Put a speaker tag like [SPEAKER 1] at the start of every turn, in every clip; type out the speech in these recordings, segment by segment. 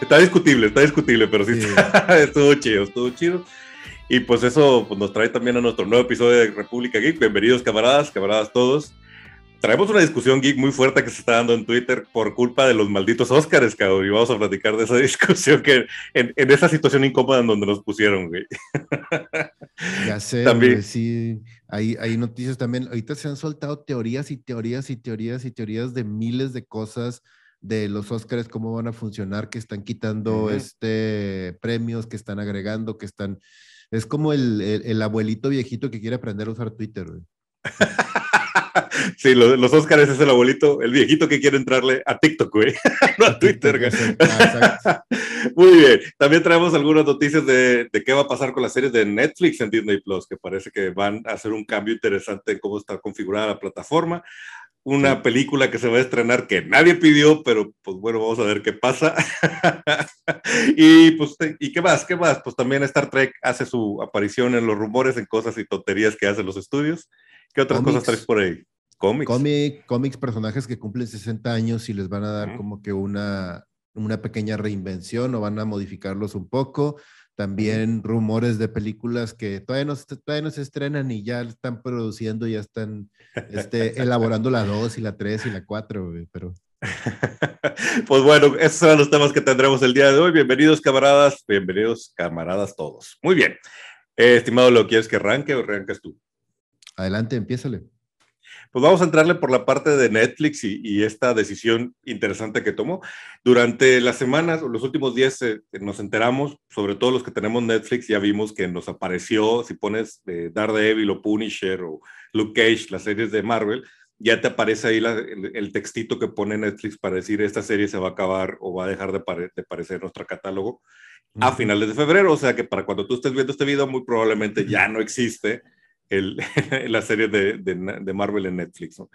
[SPEAKER 1] está, discutible, está discutible, pero sí, estuvo chido, estuvo chido. Y pues eso pues, nos trae también a nuestro nuevo episodio de República Geek. Bienvenidos camaradas, camaradas todos traemos una discusión geek muy fuerte que se está dando en Twitter por culpa de los malditos Oscars, cabrón, y vamos a platicar de esa discusión que en, esa situación incómoda en donde nos pusieron, güey.
[SPEAKER 2] Ya sé, también. sí, hay, hay noticias también. Ahorita se han soltado teorías y teorías y teorías y teorías de miles de cosas de los Oscars, cómo van a funcionar, que están quitando este premios, que están agregando, que están... Es como el, el abuelito viejito que quiere aprender a usar Twitter, güey.
[SPEAKER 1] sí, los, los Oscars es el abuelito, el viejito que quiere entrarle a TikTok, güey, no a Twitter. Muy bien. También traemos algunas noticias de, de, qué va a pasar con las series de Netflix en Disney Plus, que parece que van a hacer un cambio interesante en cómo está configurada la plataforma. Una película que se va a estrenar que nadie pidió, pero pues bueno, vamos a ver qué pasa. y pues, ¿y qué más? ¿Qué más? Pues también Star Trek hace su aparición en los rumores, en cosas y tonterías que hacen los estudios. ¿Qué otras cosas traes por ahí?
[SPEAKER 2] Cómics. cómics, personajes que cumplen 60 años y les van a dar como que una, una pequeña reinvención o van a modificarlos un poco. También rumores de películas que todavía no, todavía no se estrenan y ya están produciendo, ya están este, elaborando la 2 y la 3 y la 4, pero...
[SPEAKER 1] pues bueno, esos son los temas que tendremos el día de hoy. Bienvenidos camaradas, bienvenidos camaradas todos. Muy bien. Eh, estimado, ¿lo quieres que arranque o arrancas tú?
[SPEAKER 2] Adelante, empiézale.
[SPEAKER 1] Pues vamos a entrarle por la parte de Netflix y, esta decisión interesante que tomó. Durante las semanas o los últimos días eh, nos enteramos, sobre todo los que tenemos Netflix, ya vimos que nos apareció, si pones eh, Daredevil o Punisher o Luke Cage, las series de Marvel, ya te aparece ahí el, textito que pone Netflix para decir esta serie se va a acabar o va a dejar de, aparecer en nuestro catálogo a finales de febrero. O sea que para cuando tú estés viendo este video, muy probablemente ya no existe el, la serie de, de, Marvel en Netflix. ¿no?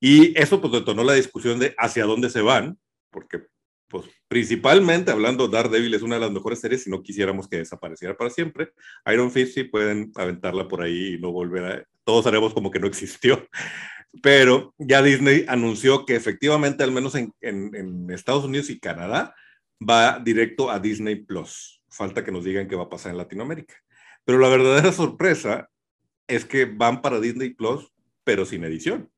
[SPEAKER 1] Y eso pues detonó la discusión de hacia dónde se van, porque pues principalmente hablando, Daredevil es una de las mejores series si no quisiéramos que desapareciera para siempre. Iron Fist sí pueden aventarla por ahí y no volver a... Todos haremos como que no existió. Pero ya Disney anunció que efectivamente, al menos en, en, en Estados Unidos y Canadá, va directo a Disney Plus. Falta que nos digan qué va a pasar en Latinoamérica. Pero la verdadera sorpresa es que van para Disney Plus, pero sin edición.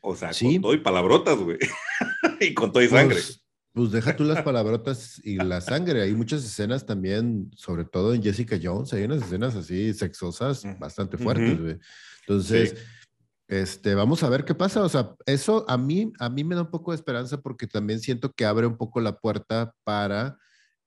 [SPEAKER 1] O sea, con todo y palabrotas, güey. y con todo y sangre.
[SPEAKER 2] Pues, pues, deja tú las palabrotas y la sangre. Hay muchas escenas también, sobre todo en Jessica Jones, hay unas escenas así sexosas bastante fuertes, güey. Entonces, este, vamos a ver qué pasa. O sea, eso a mí, a mí me da un poco de esperanza porque también siento que abre un poco la puerta para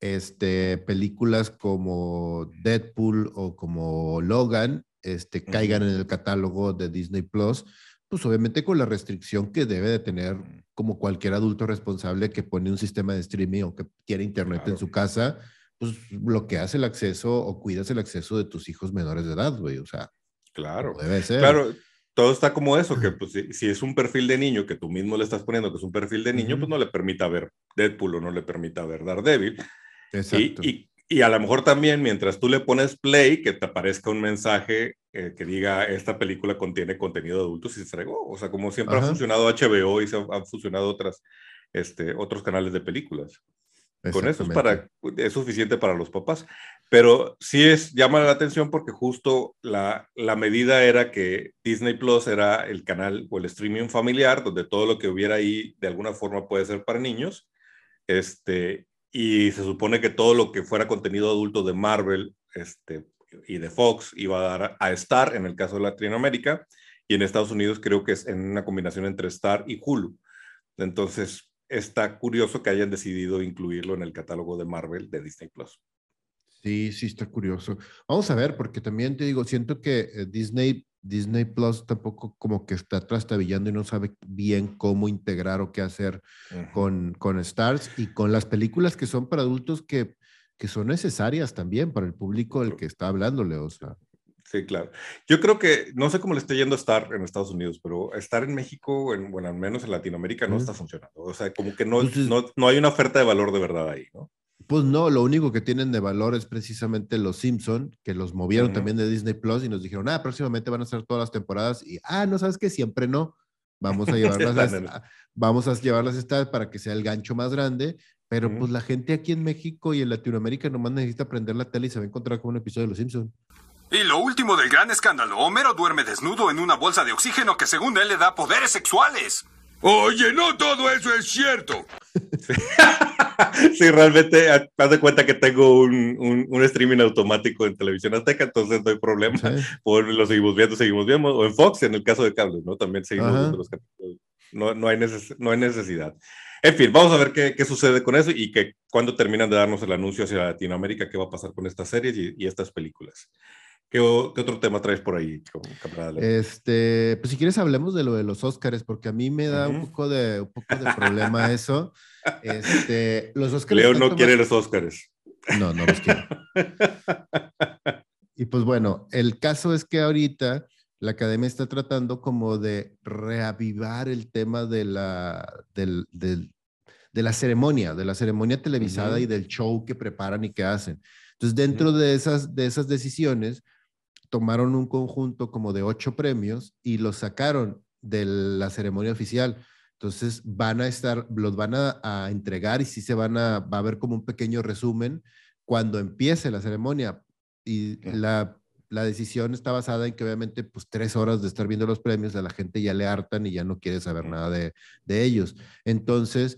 [SPEAKER 2] este, películas como Deadpool o como Logan este, caigan en el catálogo de Disney Plus, pues obviamente con la restricción que debe de tener como cualquier adulto responsable que pone un sistema de streaming o que tiene internet en su casa, pues bloqueas el acceso o cuidas el acceso de tus hijos menores de edad, güey, o sea.
[SPEAKER 1] Claro. Debe ser. Claro, todo está como eso, que pues si, es un perfil de niño que tú mismo le estás poniendo que es un perfil de niño, pues no le permita ver Deadpool o no le permita ver Daredevil. Exacto. y, y a lo mejor también mientras tú le pones play, que te aparezca un mensaje eh, que diga esta película contiene contenido adulto si se entregó. O sea, como siempre ha funcionado HBO y se han funcionado otras, este, otros canales de películas. Con eso es, para, es suficiente para los papás. Pero sí es, llama la atención porque justo la, la medida era que Disney Plus era el canal o el streaming familiar, donde todo lo que hubiera ahí de alguna forma puede ser para niños. Este, y se supone que todo lo que fuera contenido adulto de Marvel este, y de Fox iba a dar a Star en el caso de Latinoamérica y en Estados Unidos creo que es en una combinación entre Star y Hulu. Entonces está curioso que hayan decidido incluirlo en el catálogo de Marvel de Disney Plus.
[SPEAKER 2] Sí, sí, está curioso. Vamos a ver, porque también te digo, siento que eh, Disney Disney Plus tampoco como que está trastabillando y no sabe bien cómo integrar o qué hacer con, con Stars y con las películas que son para adultos que, que son necesarias también para el público el que está hablándole, o sea.
[SPEAKER 1] Sí, claro. Yo creo que, no sé cómo le esté yendo a estar en Estados Unidos, pero estar en México, en, bueno, al menos en Latinoamérica, no está funcionando. O sea, como que no, no, no hay una oferta de valor de verdad ahí, ¿no?
[SPEAKER 2] Pues no, lo único que tienen de valor es precisamente los Simpson, que los movieron también de Disney Plus y nos dijeron, ah, próximamente van a ser todas las temporadas y, ah, no sabes que siempre no. vamos a llevarlas, a, vamos a llevarlas esta para que sea el gancho más grande, pero pues la gente aquí en México y en Latinoamérica nomás necesita prender la tele y se va a encontrar con un episodio de Los Simpsons.
[SPEAKER 3] Y lo último del gran escándalo, Homero duerme desnudo en una bolsa de oxígeno que según él le da poderes sexuales. Oye, no todo eso es cierto.
[SPEAKER 1] Sí, realmente, haz de cuenta que tengo un, un, streaming automático en televisión azteca, entonces no hay problema. Por, lo seguimos viendo, seguimos viendo, o en Fox, en el caso de cable, ¿no? También seguimos viendo los capítulos. No, no, hay no hay necesidad. En fin, vamos a ver qué, qué, sucede con eso y que cuando terminan de darnos el anuncio hacia Latinoamérica, qué va a pasar con estas series y, y estas películas. ¿Qué, otro tema traes por ahí,
[SPEAKER 2] Este, pues si quieres hablemos de lo de los Óscares, porque a mí me da un, poco de, un poco de problema eso. Este, los Óscares
[SPEAKER 1] Leo no quiere los Óscares.
[SPEAKER 2] No, no los quiero. y pues bueno, el caso es que ahorita la academia está tratando como de reavivar el tema de la, del, del, de la ceremonia, de la ceremonia televisada y del show que preparan y que hacen. Entonces, dentro de, esas, de esas decisiones, tomaron un conjunto como de ocho premios y los sacaron de la ceremonia oficial. Entonces van a estar, los van a, entregar y sí se van a, va a haber como un pequeño resumen cuando empiece la ceremonia. Y la, la, decisión está basada en que obviamente pues tres horas de estar viendo los premios a la gente ya le hartan y ya no quiere saber nada de, de ellos. Entonces,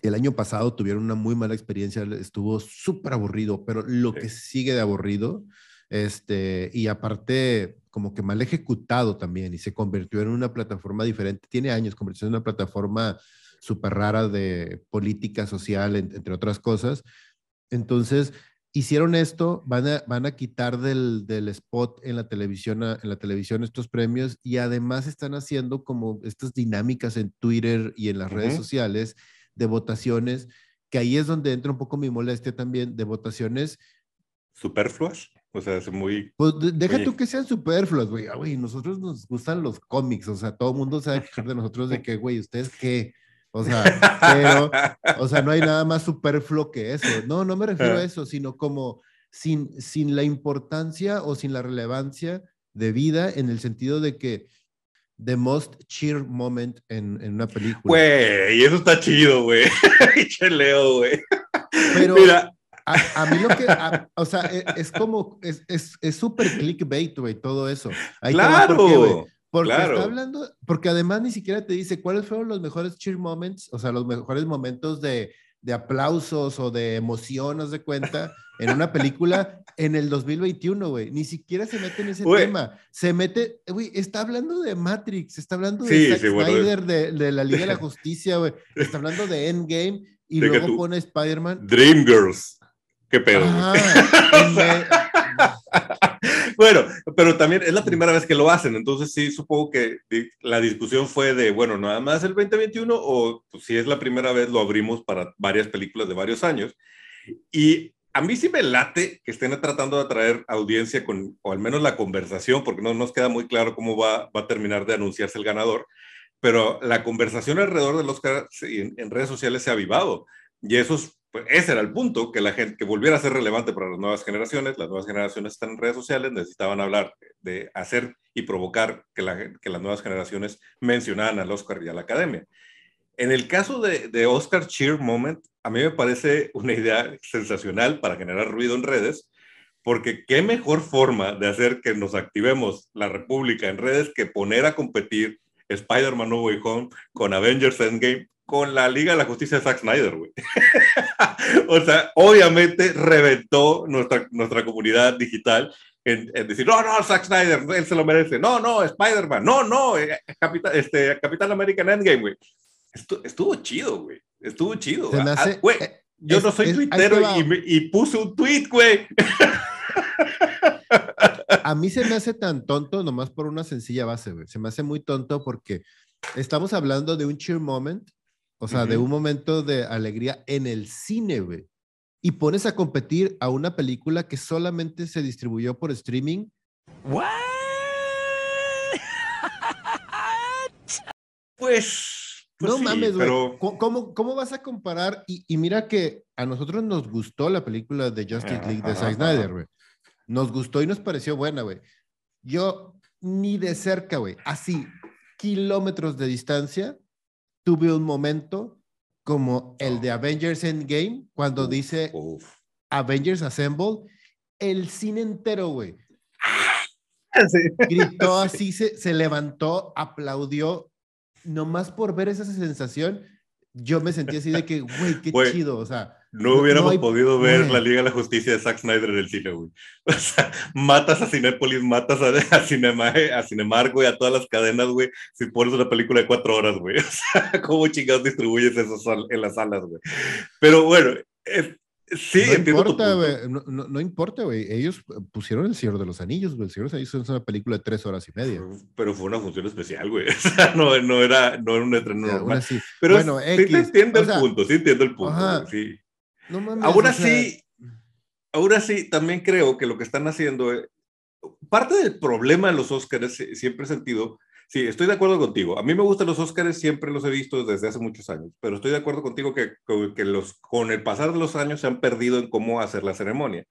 [SPEAKER 2] el año pasado tuvieron una muy mala experiencia, estuvo súper aburrido, pero lo que sigue de aburrido este, y aparte, como que mal ejecutado también, y se convirtió en una plataforma diferente. Tiene años, convirtió en una plataforma súper rara de política social, entre otras cosas. Entonces, hicieron esto, van a, van a quitar del, del spot en la, televisión, en la televisión estos premios y además están haciendo como estas dinámicas en Twitter y en las redes sociales de votaciones, que ahí es donde entra un poco mi molestia también, de votaciones
[SPEAKER 1] superfluas. O sea, es muy.
[SPEAKER 2] Pues deja tú que sean superfluos, güey. Ah, güey, nosotros nos gustan los cómics. O sea, todo el mundo sabe quejar de nosotros de que, güey, ¿ustedes qué? O sea, pero, o sea, no hay nada más superfluo que eso. No, no me refiero a eso, sino como sin, sin la importancia o sin la relevancia de vida en el sentido de que the most cheer moment en, en una película.
[SPEAKER 1] Güey, eso está chido, güey. Leo, güey.
[SPEAKER 2] Pero, Mira, a, mí lo que, o sea, e, es, como, es súper es, clickbait, güey, todo eso.
[SPEAKER 1] claro.
[SPEAKER 2] porque está hablando, porque además ni siquiera te dice cuáles fueron los mejores cheer moments, o sea, los mejores momentos de, de aplausos o de emoción, de cuenta, en una película en el 2021, güey. Ni siquiera se mete en ese tema. Se mete, güey, está hablando de Matrix, está hablando de Zack Snyder, de, de, la Liga de la Justicia, güey. Está hablando de Endgame y luego pone Spider-Man.
[SPEAKER 1] Dreamgirls. ¿Qué pedo? bueno, pero también es la primera vez que lo hacen, entonces sí supongo que la discusión fue de, bueno, nada más el 2021 o pues, si es la primera vez lo abrimos para varias películas de varios años. Y a mí sí me late que estén tratando de atraer audiencia con, o al menos la conversación, porque no nos queda muy claro cómo va, va a terminar de anunciarse el ganador, pero la conversación alrededor del Oscar en, en redes sociales se ha avivado. Y eso es pues ese era el punto, que la gente, que volviera a ser relevante para las nuevas generaciones, las nuevas generaciones están en redes sociales, necesitaban hablar de hacer y provocar que, la, que las nuevas generaciones mencionaran al Oscar y a la academia. En el caso de, de Oscar Cheer Moment, a mí me parece una idea sensacional para generar ruido en redes, porque qué mejor forma de hacer que nos activemos la República en redes que poner a competir Spider-Man No Way Home con Avengers Endgame con la Liga de la Justicia de Zack Snyder, güey. o sea, obviamente reventó nuestra, nuestra comunidad digital en, decir, no, no, Zack Snyder, él se lo merece. No, no, Spider-Man. No, no, eh, Capital, este, Capital American Endgame, güey. Estuvo, chido, güey. Estuvo chido. Ah, güey, eh, yo no soy tuitero y, y, puse un tweet, güey.
[SPEAKER 2] A mí se me hace tan tonto nomás por una sencilla base, güey. Se me hace muy tonto porque estamos hablando de un cheer moment o sea, de un momento de alegría en el cine, güey. Y pones a competir a una película que solamente se distribuyó por streaming. ¿What?
[SPEAKER 1] pues, pues,
[SPEAKER 2] no mames, güey. ¿Cómo, ¿Cómo, vas a comparar? Y, mira que a nosotros nos gustó la película de Justice League de Zack Snyder, güey. Nos gustó y nos pareció buena, güey. Yo ni de cerca, güey. Así, kilómetros de distancia, tuve un momento como el de Avengers Endgame, cuando dice Avengers Assemble, el cine entero, güey. Gritó así, se, se levantó, aplaudió, nomás por ver esa sensación, yo me sentí así de que, güey, qué chido, o sea.
[SPEAKER 1] No hubiéramos podido ver la Liga de la Justicia de Zack Snyder en el cine, güey. O sea, matas a Cinépolis, matas a, a, Cinema, a Cinemark, güey, a todas las cadenas, güey, si pones una película de cuatro horas, güey. O sea, ¿cómo chingados distribuyes eso en las salas, güey? Pero bueno, Sí,
[SPEAKER 2] no importa, güey. No, no, importa, güey. Ellos pusieron El Señor de los Anillos, güey. El Señor de los Anillos es una película de tres horas y media.
[SPEAKER 1] Pero fue una función especial, güey. O sea, no, no, era, no era un estreno normal. Pero bueno, sí, X, entiendo el punto, sí entiendo el punto. Sí. No mames, aún así, aún así, también creo que lo que están haciendo, eh, parte del problema de los Oscars, siempre he sentido, Sí, estoy de acuerdo contigo. A mí me gustan los Oscars, siempre los he visto desde hace muchos años, pero estoy de acuerdo contigo que, que los, con el pasar de los años se han perdido en cómo hacer la ceremonia.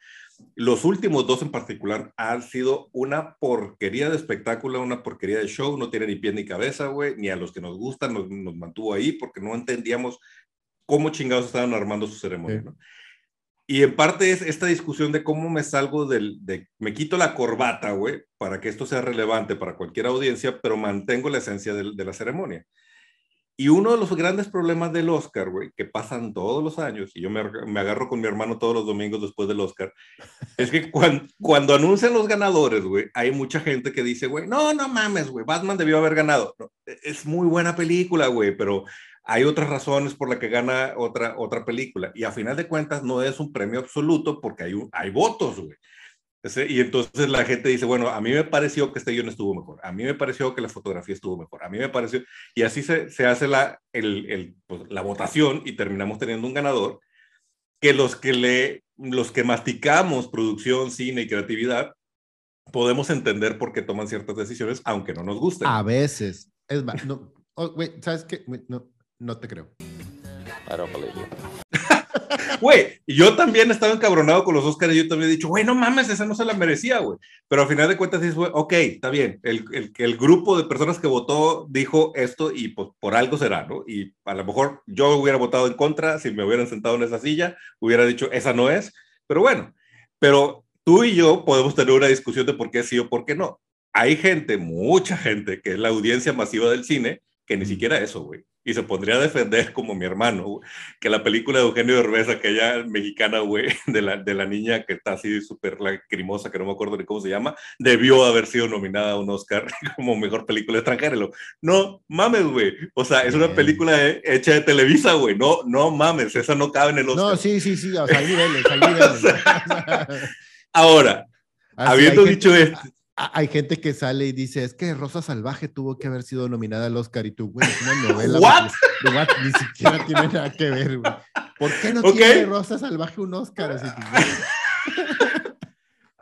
[SPEAKER 1] Los últimos dos en particular han sido una porquería de espectáculo, una porquería de show, no tiene ni pie ni cabeza, güey, ni a los que nos gustan nos, nos mantuvo ahí porque no entendíamos cómo chingados estaban armando su ceremonia, ¿no? Y en parte es esta discusión de cómo me salgo del, de, me quito la corbata, güey, para que esto sea relevante para cualquier audiencia, pero mantengo la esencia de, de la ceremonia. Y uno de los grandes problemas del Oscar, güey, que pasan todos los años, y yo me, me, agarro con mi hermano todos los domingos después del Oscar, es que cuando, cuando anuncian los ganadores, güey, hay mucha gente que dice, güey, no, no mames, güey, Batman debió haber ganado. es muy buena película, güey, pero hay otras razones por las que gana otra, otra película. Y a final de cuentas no es un premio absoluto porque hay, hay votos, güey. Y entonces la gente dice, bueno, a mí me pareció que este guion estuvo mejor, a mí me pareció que la fotografía estuvo mejor, a mí me pareció, y así se, se hace la, el, el, pues, la votación y terminamos teniendo un ganador que los que le, los que masticamos producción, cine y creatividad, podemos entender por qué toman ciertas decisiones, aunque no nos gusten.
[SPEAKER 2] A veces. Es no, oh, ¿sabes qué? No, no te creo. I don't
[SPEAKER 1] believe you. Güey, yo también estaba encabronado con los Oscars y yo también he dicho, güey, no mames, esa no se la merecía, güey. Pero al final de cuentas dices, güey, ok, está bien. El, el, el, grupo de personas que votó dijo esto y pues por algo será, ¿no? Y a lo mejor yo hubiera votado en contra, si me hubieran sentado en esa silla, hubiera dicho, esa no es. Pero bueno, pero tú y yo podemos tener una discusión de por qué sí o por qué no. Hay gente, mucha gente, que es la audiencia masiva del cine, que ni siquiera eso, güey y se pondría a defender como mi hermano, que la película de Eugenio Derbez, aquella mexicana, güey, de la, de la niña que está así súper lacrimosa, que no me acuerdo ni cómo se llama, debió haber sido nominada a un Oscar como mejor película extranjera. No, mames, güey. O sea, es una película hecha de Televisa, güey. No, no mames, esa no cabe en el Oscar.
[SPEAKER 2] No, sí, sí, sí, o sea, hay niveles, hay niveles.
[SPEAKER 1] Ahora, habiendo dicho esto
[SPEAKER 2] hay gente que sale y dice, es que Rosa Salvaje tuvo que haber sido nominada al Oscar y tú, güey, es una novela.
[SPEAKER 1] ¿What?
[SPEAKER 2] Ni siquiera tiene nada que ver, güey. ¿Por qué no tiene Rosa Salvaje un Oscar? Así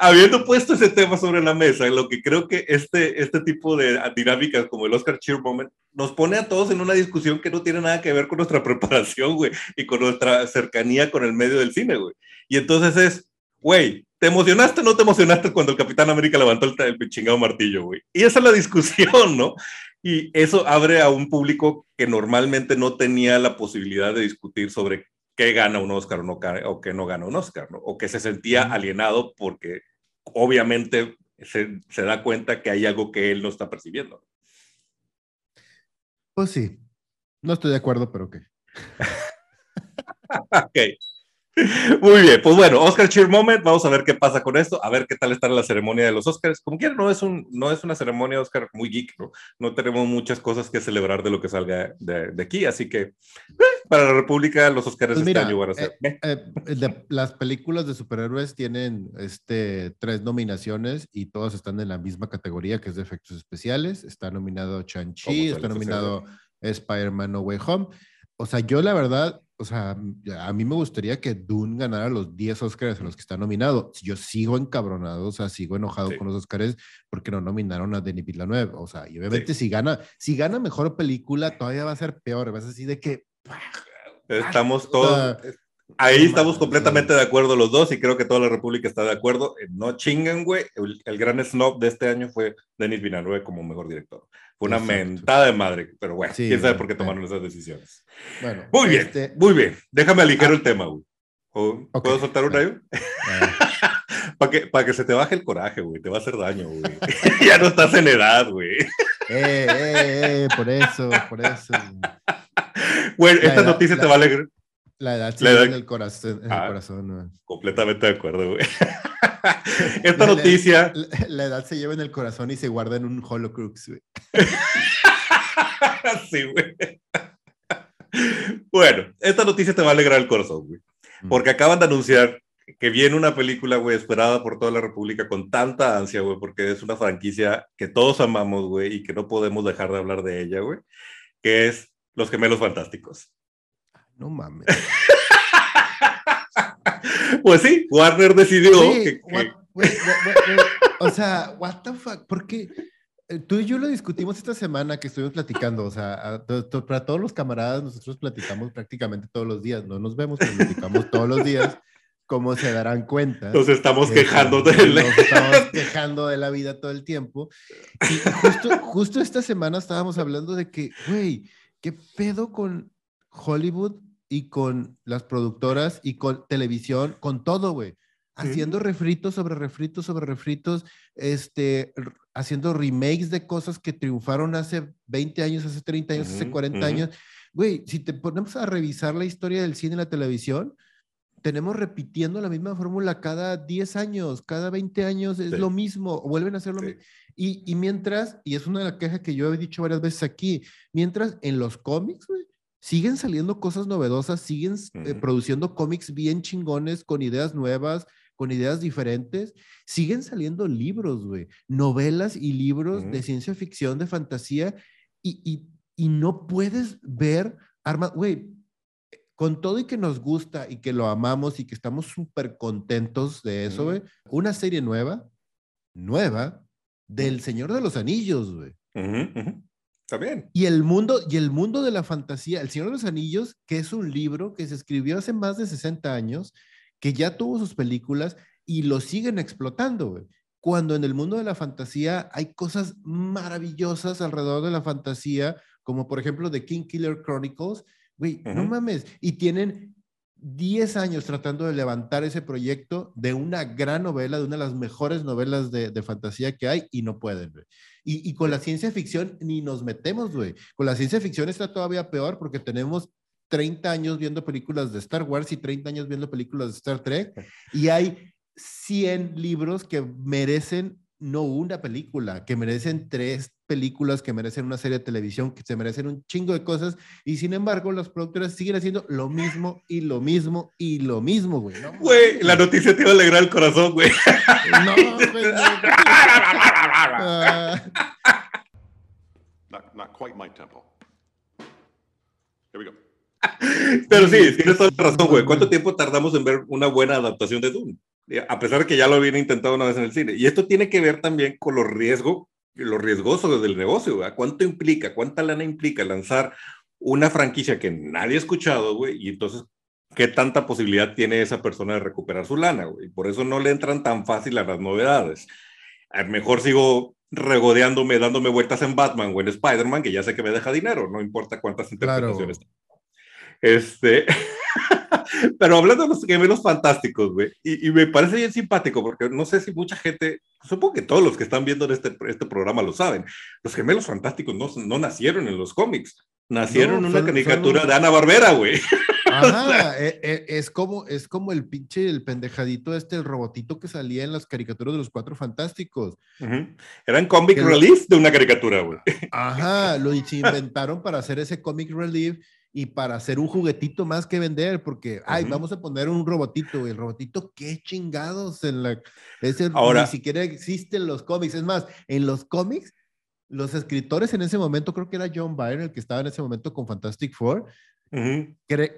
[SPEAKER 1] Habiendo puesto ese tema sobre la mesa, lo que creo que este, este tipo de dinámicas como el Oscar Cheer Moment nos pone a todos en una discusión que no tiene nada que ver con nuestra preparación, güey, y con nuestra cercanía con el medio del cine, güey. Y entonces es, güey, ¿te emocionaste o no te emocionaste cuando el Capitán América levantó el, el chingado martillo, güey? Y esa es la discusión, ¿no? Y eso abre a un público que normalmente no tenía la posibilidad de discutir sobre qué gana un Oscar o, no, o qué no gana un Oscar, ¿no? O que se sentía alienado porque obviamente se, se da cuenta que hay algo que él no está percibiendo.
[SPEAKER 2] Pues sí, no estoy de acuerdo, pero ok.
[SPEAKER 1] ok. Muy bien, pues bueno, Oscar Cheer Moment, vamos a ver qué pasa con esto, a ver qué tal está la ceremonia de los Oscars. Como quiera, no es, un, no es una ceremonia Oscar muy geek, ¿no? No tenemos muchas cosas que celebrar de lo que salga de, de aquí, así que eh, para la República los Oscars pues este año van a ser.
[SPEAKER 2] Eh, eh, las películas de superhéroes tienen este, tres nominaciones y todas están en la misma categoría que es de efectos especiales. Está nominado Chan-Chi, está nominado Spider-Man No Way Home. O sea, yo la verdad o sea, a mí me gustaría que Dune ganara los 10 Oscars en los que está nominado. Yo sigo encabronado, o sea, sigo enojado con los Oscars porque no nominaron a Denis Villeneuve. O sea, y obviamente si gana, si gana mejor película, todavía va a ser peor. Va a ser así de que.
[SPEAKER 1] Estamos todos. Ahí estamos completamente de acuerdo los dos y creo que toda la República está de acuerdo. No chinguen, güey. El, el, gran snob de este año fue Denis Villeneuve como mejor director. Fue una mentada de madre, pero bueno, quién sabe por qué tomaron esas decisiones. Bueno, muy bien, este muy bien. Déjame aligerar ah. el tema, güey. ¿Puedo soltar un rayo? para que, para que se te baje el coraje, güey. Te va a hacer daño, güey. ya no estás en edad, güey.
[SPEAKER 2] eh, eh, eh, por eso, por eso.
[SPEAKER 1] Güey, esta noticia te va a alegrar.
[SPEAKER 2] La edad se lleva en el corazón. En el ah, corazón
[SPEAKER 1] completamente de acuerdo, güey. esta noticia.
[SPEAKER 2] La, edad se lleva en el corazón y se guarda en un Holocrux, güey.
[SPEAKER 1] sí, güey. Bueno, esta noticia te va a alegrar el corazón, güey. Porque acaban de anunciar que viene una película, güey, esperada por toda la República con tanta ansia, güey, porque es una franquicia que todos amamos, güey, y que no podemos dejar de hablar de ella, güey, que es Los Gemelos Fantásticos.
[SPEAKER 2] No mames.
[SPEAKER 1] pues sí, Warner decidió que,
[SPEAKER 2] o sea, what the fuck, ¿por qué? Eh, tú y yo lo discutimos esta semana que estuvimos platicando, o sea, para todos los camaradas nosotros platicamos prácticamente todos los días, no nos vemos, pero platicamos todos los días como se darán cuenta.
[SPEAKER 1] Nos estamos quejando de
[SPEAKER 2] la... Nos estamos quejando de la vida todo el tiempo. Y justo, justo esta semana estábamos hablando de que, güey, ¿qué pedo con Hollywood y con las productoras y con televisión, con todo, güey? Haciendo refritos sobre refritos sobre refritos, este, haciendo remakes de cosas que triunfaron hace 20 años, hace 30 años, hace 40 años. Güey, si te ponemos a revisar la historia del cine y la televisión, tenemos repitiendo la misma fórmula cada 10 años, cada 20 años es lo mismo, vuelven a hacer lo mismo. Y, mientras, y es una de las quejas que yo he dicho varias veces aquí, mientras en los cómics, siguen saliendo cosas novedosas, siguen eh, produciendo cómics bien chingones, con ideas nuevas, con ideas diferentes, siguen saliendo libros, güey, novelas y libros de ciencia ficción, de fantasía, y, y, y no puedes ver armas, güey, con todo y que nos gusta y que lo amamos y que estamos súper contentos de eso, güey, una serie nueva, nueva, del Señor de los Anillos, güey.
[SPEAKER 1] Está bien.
[SPEAKER 2] Y el mundo, y el mundo de la fantasía, El Señor de los Anillos, que es un libro que se escribió hace más de 60 años, que ya tuvo sus películas y lo siguen explotando, güey. Cuando en el mundo de la fantasía hay cosas maravillosas alrededor de la fantasía, como por ejemplo The King Killer Chronicles, Güey, no mames. Y tienen 10 años tratando de levantar ese proyecto de una gran novela, de una de las mejores novelas de, fantasía que hay y no pueden, güey. Y, y, con la ciencia ficción ni nos metemos, güey. Con la ciencia ficción está todavía peor porque tenemos 30 años viendo películas de Star Wars y 30 años viendo películas de Star Trek y hay 100 libros que merecen no una película, que merecen tres películas, que merecen una serie de televisión, que se merecen un chingo de cosas, y sin embargo las productoras siguen haciendo lo mismo y lo mismo y lo mismo, güey.
[SPEAKER 1] Güey, la noticia te iba a alegrar el corazón, güey. No, güey. not, quite my tempo. Here we go. Pero sí, tienes toda la razón, güey. ¿Cuánto tiempo tardamos en ver una buena adaptación de Dune? A pesar de que ya lo habían intentado una vez en el cine. Y esto tiene que ver también con los riesgos, los riesgosos del negocio, ¿verdad? ¿Cuánto implica, cuánta lana implica lanzar una franquicia que nadie ha escuchado, güey? Y entonces, ¿qué tanta posibilidad tiene esa persona de recuperar su lana, güey? Por eso no le entran tan fácil a las novedades. A mejor sigo regodeándome, dándome vueltas en Batman o en Spider-Man, que ya sé que me deja dinero, no importa cuántas interpretaciones. Este, pero hablando de los gemelos fantásticos, güey, y, me parece bien simpático porque no sé si mucha gente, supongo que todos los que están viendo este, este programa lo saben, los gemelos fantásticos no, no nacieron en los cómics, nacieron en una caricatura de Ana Barbera, güey.
[SPEAKER 2] Ajá, e, e, es, como, es como el pinche, el pendejadito este, el robotito que salía en las caricaturas de los Cuatro Fantásticos.
[SPEAKER 1] Eran comic relief de una caricatura, güey.
[SPEAKER 2] Ajá, lo inventaron para hacer ese comic relief y para hacer un juguetito más que vender, porque, ay, vamos a poner un robotito, el robotito, qué chingados, en la, ese, Ahora, ni siquiera existen los cómics, es más, en los cómics, los escritores en ese momento, creo que era John Byrne, el que estaba en ese momento con Fantastic Four,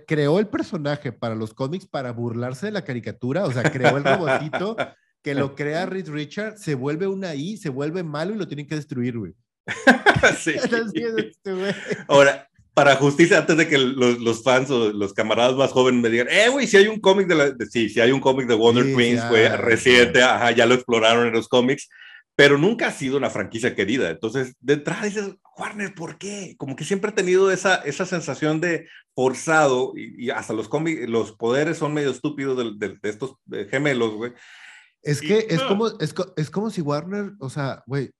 [SPEAKER 2] creó el personaje para los cómics para burlarse de la caricatura, o sea, creó el robotito que lo crea Reed Richard, se vuelve una I, se vuelve malo y lo tienen que destruir, güey. sí.
[SPEAKER 1] Ahora, para justicia, antes de que los, los, fans o los camaradas más jóvenes me digan, eh, güey, si hay un cómic de la, sí, si hay un cómic de Wonder Twins, güey, reciente, ajá, ya lo exploraron en los cómics, pero nunca ha sido una franquicia querida. Entonces, de entrada dices, Warner, ¿por qué? Como que siempre ha tenido esa, esa sensación de forzado y, hasta los, los poderes son medio estúpidos de, estos gemelos, güey.
[SPEAKER 2] Es que es, como, es, es como si Warner, o sea, güey,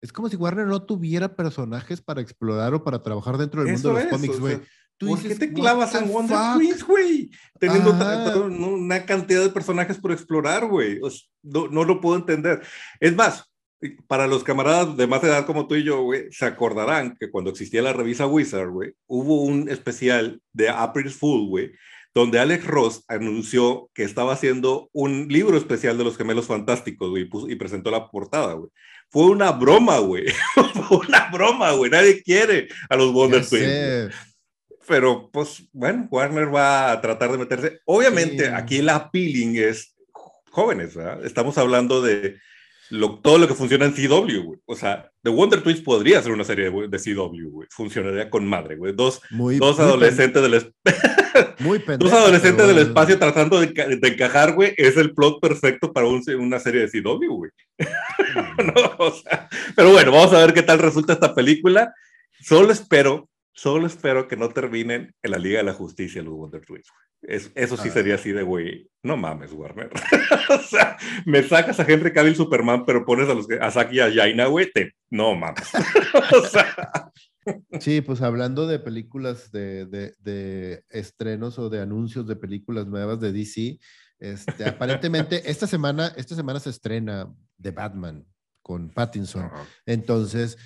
[SPEAKER 2] es como si Warner no tuviera personajes para explorar o para trabajar dentro del mundo de los cómics, güey.
[SPEAKER 1] ¿Por qué te clavas en Wonder Twins, güey? Teniendo una cantidad de personajes por explorar, güey. no, no, lo puedo entender. Es más, para los camaradas de más edad como tú y yo, güey, se acordarán que cuando existía la revista Wizard, güey, hubo un especial de April Fool, güey, donde Alex Ross anunció que estaba haciendo un libro especial de los gemelos fantásticos, güey, y, presentó la portada, güey. Fue una broma, güey. Fue una broma, güey. Nadie quiere a los Wonder Twins pero pues bueno, Warner va a tratar de meterse. Obviamente aquí el appealing es jóvenes, ¿verdad? Estamos hablando de lo, todo lo que funciona en CW, güey. O sea, The Wonder Twins podría ser una serie de, de CW, güey. Funcionaría con madre, güey. Dos, dos adolescentes del muy dos adolescentes del espacio tratando de, de, encajar, güey. Es el plot perfecto para un, una serie de CW, güey. no, o sea, pero bueno, vamos a ver qué tal resulta esta película. Solo espero Solo espero que no terminen en la Liga de la Justicia los Wonder Twins. eso sí ah. sería así de, güey, no mames, Warner. o sea, me sacas a Henry Cavill Superman, pero pones a, los, a Saki y a Jaina, güey, te... no mames. o sea...
[SPEAKER 2] Sí, pues hablando de películas de, de, de, estrenos o de anuncios de películas nuevas de DC, este, aparentemente esta semana, esta semana se estrena The Batman con Pattinson. Entonces,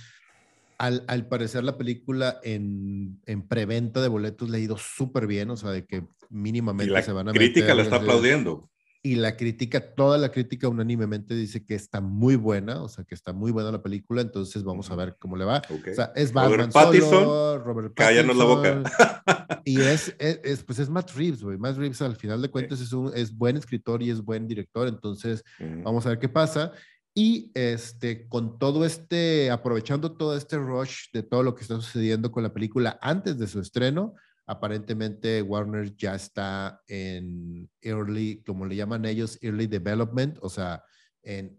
[SPEAKER 2] al, al, parecer la película en, en preventa de boletos le ha ido súper bien, o sea, de que mínimamente se van a
[SPEAKER 1] La crítica la está aplaudiendo.
[SPEAKER 2] Y la crítica, toda la crítica unánimemente dice que está muy buena, o sea, que está muy buena la película, entonces vamos a ver cómo le va. O sea, es Batman Robert Pattinson, solo, Robert Pattinson. la boca. y es, es, pues es Matt Reeves, güey. Matt Reeves al final de cuentas es, un, es buen escritor y es buen director, entonces vamos a ver qué pasa. Y este, con todo este, aprovechando todo este rush de todo lo que está sucediendo con la película antes de su estreno, aparentemente Warner ya está en early, como le llaman ellos, early development, o sea, en,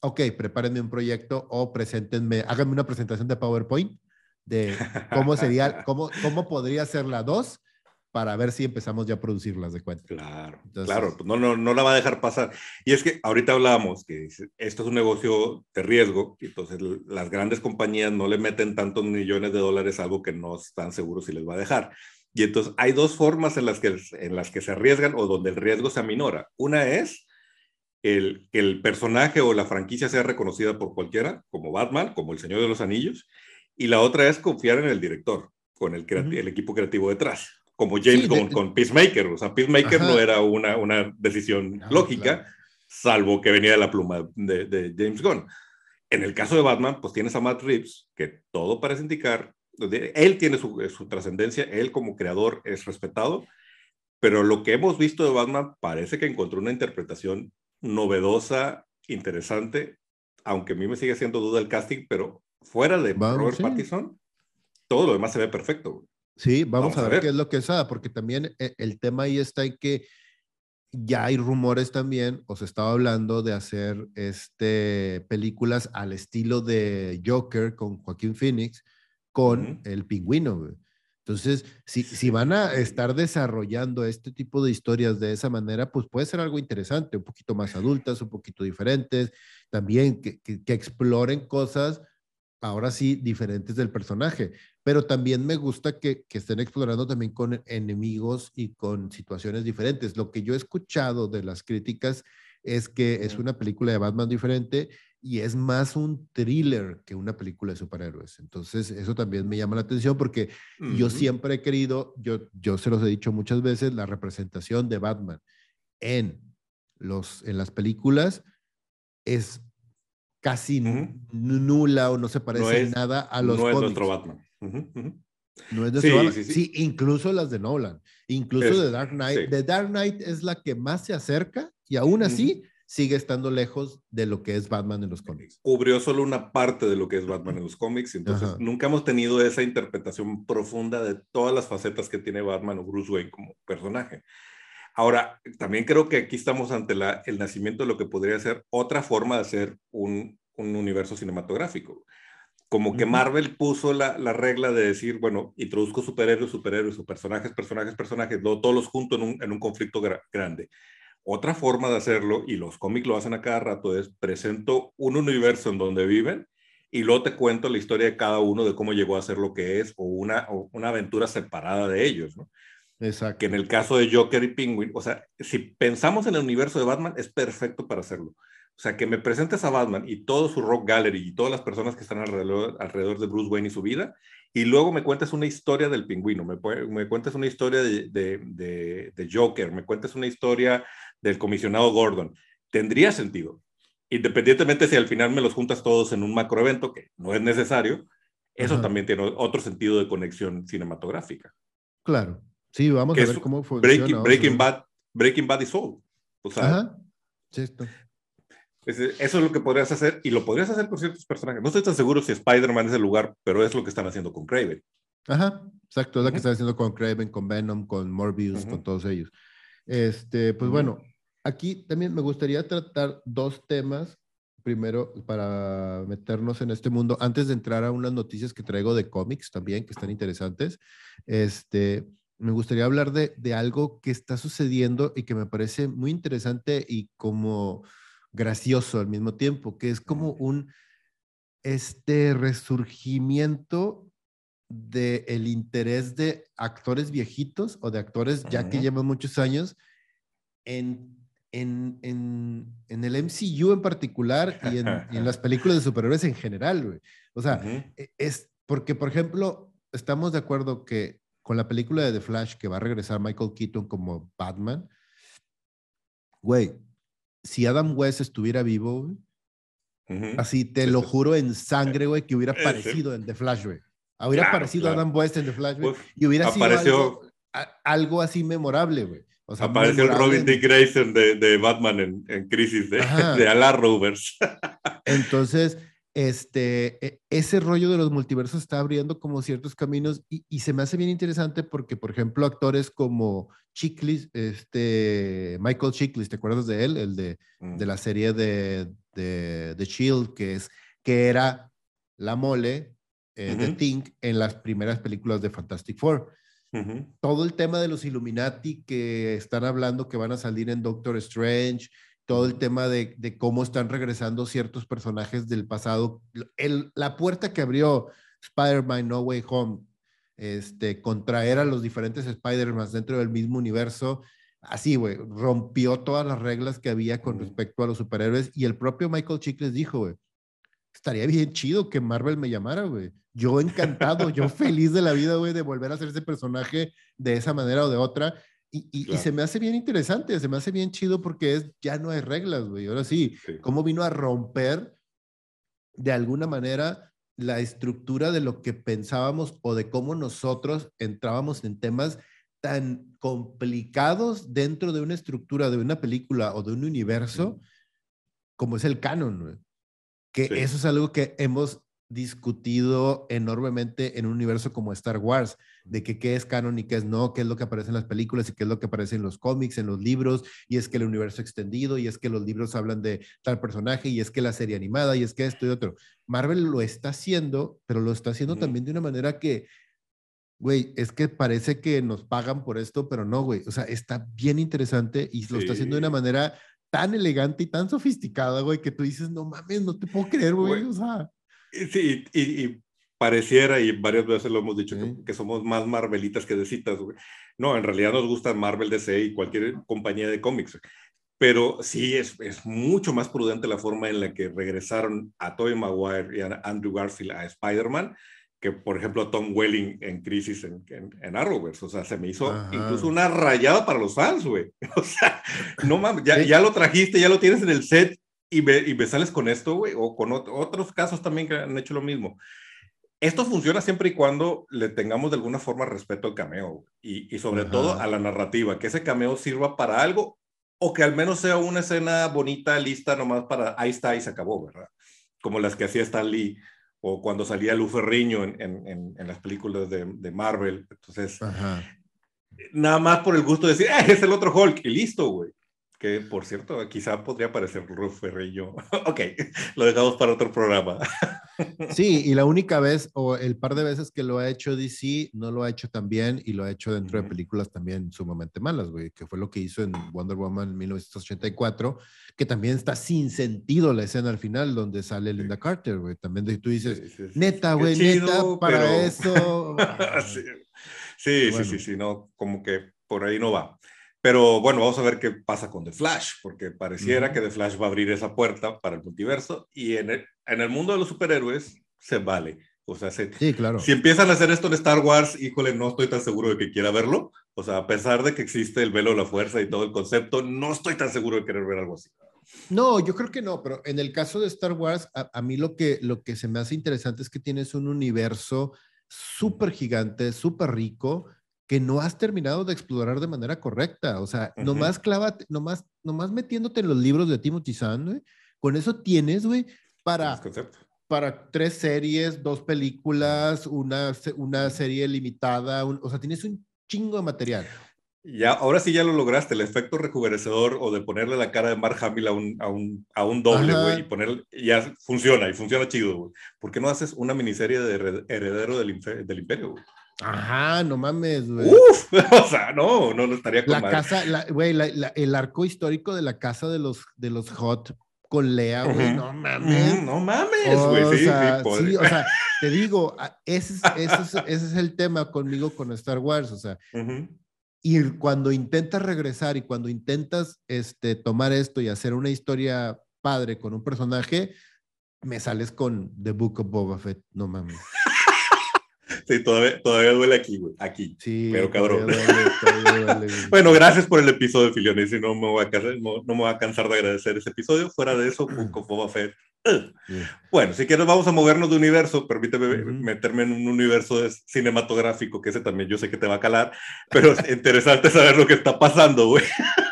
[SPEAKER 2] ok, prepárenme un proyecto o preséntenme, háganme una presentación de PowerPoint de cómo sería, cómo, cómo podría ser la 2 para ver si empezamos ya a producirlas de cuenta.
[SPEAKER 1] Claro, claro, pues no, no, no la va a dejar pasar. Y es que ahorita hablábamos que esto es un negocio de riesgo, entonces las grandes compañías no le meten tantos millones de dólares a algo que no están seguros si les va a dejar. Y entonces hay dos formas en las que, en las que se arriesgan o donde el riesgo se aminora. Una es el, que el personaje o la franquicia sea reconocida por cualquiera, como Batman, como el Señor de los Anillos, y la otra es confiar en el director, con el, el equipo creativo detrás como James con, Peacemaker. O sea, Peacemaker no era una, una decisión lógica, salvo que venía de la pluma de, de, James Gunn. En el caso de Batman, pues tienes a Matt Reeves, que todo parece indicar, él tiene su, su trascendencia, él como creador es respetado, pero lo que hemos visto de Batman parece que encontró una interpretación novedosa, interesante, aunque a mí me sigue haciendo duda el casting, pero fuera de Robert Pattinson, todo lo demás se ve perfecto.
[SPEAKER 2] Sí, vamos, a, ver qué es lo que es, porque también eh, el tema ahí está en que ya hay rumores también, os estaba hablando de hacer este, películas al estilo de Joker con Joaquín Phoenix, con el pingüino. Entonces, si, si van a estar desarrollando este tipo de historias de esa manera, pues puede ser algo interesante, un poquito más adultas, un poquito diferentes, también que, que, que exploren cosas ahora sí diferentes del personaje, pero también me gusta que, que, estén explorando también con enemigos y con situaciones diferentes. Lo que yo he escuchado de las críticas es que es una película de Batman diferente y es más un thriller que una película de superhéroes. Entonces, eso también me llama la atención porque yo siempre he querido, yo, yo se los he dicho muchas veces, la representación de Batman en, los, en las películas es casi nula o no se parece en nada a los
[SPEAKER 1] No es nuestro Batman.
[SPEAKER 2] No es nuestro Batman. Sí, incluso las de Nolan, incluso de Dark Knight. The Dark Knight es la que más se acerca y aún así sigue estando lejos de lo que es Batman en los cómics.
[SPEAKER 1] Cubrió solo una parte de lo que es Batman en los cómics, entonces nunca hemos tenido esa interpretación profunda de todas las facetas que tiene Batman o Bruce Wayne como personaje. Ahora, también creo que aquí estamos ante la, el nacimiento de lo que podría ser otra forma de hacer un, un universo cinematográfico. Como que Marvel puso la, la, regla de decir, bueno, introduzco superhéroes, superhéroes, o personajes, personajes, personajes, todos los junto en un, en un conflicto grande. Otra forma de hacerlo, y los cómics lo hacen a cada rato, es presento un universo en donde viven y luego te cuento la historia de cada uno de cómo llegó a ser lo que es o una, o una aventura separada de ellos, ¿no?
[SPEAKER 2] Exacto.
[SPEAKER 1] Que en el caso de Joker y Penguin, o sea, si pensamos en el universo de Batman, es perfecto para hacerlo. O sea, que me presentes a Batman y todo su rock gallery y todas las personas que están alrededor, alrededor de Bruce Wayne y su vida, y luego me cuentes una historia del pingüino, me, me cuentes una historia de, de, de, Joker, me cuentes una historia del comisionado Gordon. Tendría sentido. Independientemente si al final me los juntas todos en un macroevento, que no es necesario, eso también tiene otro sentido de conexión cinematográfica.
[SPEAKER 2] Claro. Sí, vamos a ver cómo funciona.
[SPEAKER 1] Breaking, Breaking Bad, Breaking Bad y Soul. O sea, Ajá. Eso es lo que podrías hacer y lo podrías hacer con ciertos personajes. No estoy tan seguro si Spider-Man es el lugar, pero es lo que están haciendo con Craven.
[SPEAKER 2] Ajá, exacto, es lo que están haciendo con Craven, con Venom, con Morbius, con todos ellos. Este, pues bueno, aquí también me gustaría tratar dos temas. Primero, para meternos en este mundo, antes de entrar a unas noticias que traigo de cómics también, que están interesantes. Este, me gustaría hablar de, de algo que está sucediendo y que me parece muy interesante y como gracioso al mismo tiempo, que es como un este resurgimiento del el interés de actores viejitos o de actores ya que llevan muchos años en, en, en, en, el MCU en particular y en, las películas de superhéroes en general, güey. O sea, e, es porque, por ejemplo, estamos de acuerdo que con la película de The Flash que va a regresar Michael Keaton como Batman, güey, si Adam West estuviera vivo, así te lo juro en sangre, güey, que hubiera aparecido en The Flash, güey. Hubiera aparecido Adam West en The Flash, güey, y hubiera sido algo, algo, así memorable, güey.
[SPEAKER 1] O sea, apareció el Robin Dick Grayson de, de Batman en, en, Crisis de, de Alar Rovers.
[SPEAKER 2] Entonces, este, e, ese rollo de los multiversos está abriendo como ciertos caminos y, y, se me hace bien interesante porque, por ejemplo, actores como Chiklis, este, Michael Chiklis, ¿te acuerdas de él? El de, mm. de la serie de, de, de, Shield, que, es, que era la mole eh, de Tink en las primeras películas de Fantastic Four. Todo el tema de los Illuminati que están hablando que van a salir en Doctor Strange, todo el tema de, cómo están regresando ciertos personajes del pasado. El, la puerta que abrió Spider-Man No Way Home, este, contraer a los diferentes Spider-Man dentro del mismo universo, así, güey, rompió todas las reglas que había con respecto a los superhéroes y el propio Michael Chiklis dijo, güey, estaría bien chido que Marvel me llamara, güey. Yo encantado, yo feliz de la vida, güey, de volver a ser ese personaje de esa manera o de otra. Y, se me hace bien interesante, se me hace bien chido porque es, ya no hay reglas, güey. Ahora sí, cómo vino a romper de alguna manera la estructura de lo que pensábamos o de cómo nosotros entrábamos en temas tan complicados dentro de una estructura de una película o de un universo como es el canon, güey. Que eso es algo que hemos discutido enormemente en un universo como Star Wars, de que qué es canon y qué es no, qué es lo que aparece en las películas y qué es lo que aparece en los cómics, en los libros, y es que el universo extendido, y es que los libros hablan de tal personaje, y es que la serie animada, y es que esto y otro. Marvel lo está haciendo, pero lo está haciendo también de una manera que, güey, es que parece que nos pagan por esto, pero no, güey, o sea, está bien interesante y lo está haciendo de una manera tan elegante y tan sofisticada, güey, que tú dices, no mames, no te puedo creer, güey, o sea.
[SPEAKER 1] Sí, y, pareciera, y varias veces lo hemos dicho, que, somos más Marvelitas que de citas, güey. No, en realidad nos gusta Marvel, DC y cualquier compañía de cómics. Pero sí, es, es mucho más prudente la forma en la que regresaron a Tobey Maguire y a Andrew Garfield a Spider-Man que, por ejemplo, a Tom Welling en Crisis en, en, Arrowverse. O sea, se me hizo incluso una rayada para los fans, güey. O sea, no mames, ya, ya, lo trajiste, ya lo tienes en el set y me, y me sales con esto, güey, o con otros casos también que han hecho lo mismo. Esto funciona siempre y cuando le tengamos de alguna forma respeto al cameo y, y sobre todo a la narrativa, que ese cameo sirva para algo o que al menos sea una escena bonita, lista nomás para ahí está y se acabó, ¿verdad? Como las que hacía Stan Lee o cuando salía Luferriño en, en, en, las películas de, de Marvel. Entonces, nada más por el gusto de decir, eh, es el otro Hulk, y listo, güey. Que, por cierto, quizá podría parecer Ruf Ferrillo. ok, lo dejamos para otro programa.
[SPEAKER 2] sí, y la única vez, o el par de veces que lo ha hecho DC, no lo ha hecho tan bien, y lo ha hecho dentro de películas también sumamente malas, güey, que fue lo que hizo en Wonder Woman 1984, que también está sin sentido la escena al final donde sale Linda Carter, güey. También tú dices, neta, güey, neta, para eso.
[SPEAKER 1] sí, sí, sí, sí, no, como que por ahí no va. Pero bueno, vamos a ver qué pasa con The Flash, porque pareciera que The Flash va a abrir esa puerta para el multiverso y en el, en el mundo de los superhéroes se vale. O sea, sí, claro. si empiezan a hacer esto en Star Wars, híjole, no estoy tan seguro de que quiera verlo. O sea, a pesar de que existe el velo de la fuerza y todo el concepto, no estoy tan seguro de querer ver algo así.
[SPEAKER 2] No, yo creo que no, pero en el caso de Star Wars, a, a mí lo que, lo que se me hace interesante es que tienes un universo súper gigante, súper rico, que no has terminado de explorar de manera correcta. O sea, nomás clávate, nomás, nomás metiéndote en los libros de Timothy Zahn, con eso tienes, güey, para, para tres series, dos películas, una, una serie limitada, o sea, tienes un chingo de material.
[SPEAKER 1] Ya, ahora sí ya lo lograste, el efecto rejuvenecedor o de ponerle la cara de Mark Hamill a un, a un, a un doble, güey, y poner, ya funciona, y funciona chido, güey. ¿Por qué no haces una miniserie de Heredero del, del Imperio, güey?
[SPEAKER 2] Ajá, no mames, güey.
[SPEAKER 1] Uf, o sea, no, no, no estaría
[SPEAKER 2] con La casa, güey, el arco histórico de la casa de los, de los Hot con Lea, güey, no mames.
[SPEAKER 1] no mames, güey, sí,
[SPEAKER 2] sí, o sea, te digo, ese es, ese, es, ese es, el tema conmigo con Star Wars, o sea, y cuando intentas regresar y cuando intentas este, tomar esto y hacer una historia padre con un personaje, me sales con The Book of Boba Fett, no mames.
[SPEAKER 1] Sí, todavía, todavía duele aquí, güey. Aquí. Sí. Pero cabrón. bueno, gracias por el episodio, Filiones. Y no me, voy a cansar, no, me voy a cansar de agradecer ese episodio. Fuera de eso, con Boba Fett. Bueno, si quieres, vamos a movernos de universo. Permíteme meterme en un universo cinematográfico, que ese también yo sé que te va a calar. Pero es interesante saber lo que está pasando, güey.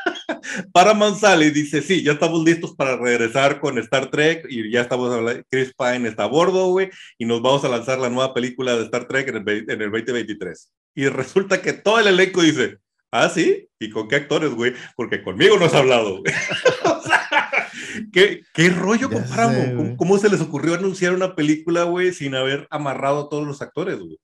[SPEAKER 1] Paramount sale y dice, sí, ya estamos listos para regresar con Star Trek y ya estamos hablando, Chris Pine está a bordo, güey, y nos vamos a lanzar la nueva película de Star Trek en el, en el 2023. Y resulta que todo el elenco dice, ah, sí, ¿y con qué actores, güey? Porque conmigo no has hablado, güey. ¿qué, ¿qué, rollo con Paramount? ¿Cómo, se les ocurrió anunciar una película, güey, sin haber amarrado a todos los actores, güey?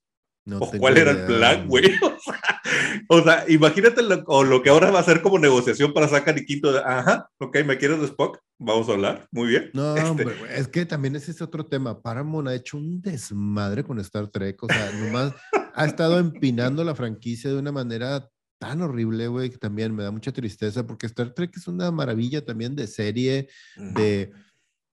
[SPEAKER 1] O cuál era el plan, güey. O sea, imagínate lo, o lo que ahora va a ser como negociación para sacar y quinto de, ajá, ok, ¿me quieres de Spock? Vamos a hablar, muy bien.
[SPEAKER 2] No, este es que también ese es otro tema. Paramount ha hecho un desmadre con Star Trek, o sea, nomás ha estado empinando la franquicia de una manera tan horrible, güey, que también me da mucha tristeza porque Star Trek es una maravilla también de serie, de